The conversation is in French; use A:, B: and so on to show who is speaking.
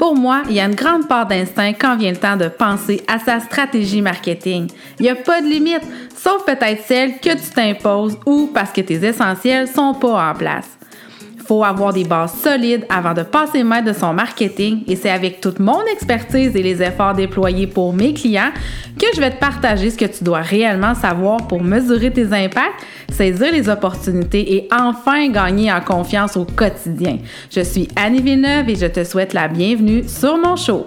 A: Pour moi, il y a une grande part d'instinct quand vient le temps de penser à sa stratégie marketing. Il n'y a pas de limite, sauf peut-être celle que tu t'imposes ou parce que tes essentiels sont pas en place faut avoir des bases solides avant de passer maître de son marketing et c'est avec toute mon expertise et les efforts déployés pour mes clients que je vais te partager ce que tu dois réellement savoir pour mesurer tes impacts, saisir les opportunités et enfin gagner en confiance au quotidien. Je suis Annie Villeneuve et je te souhaite la bienvenue sur mon show.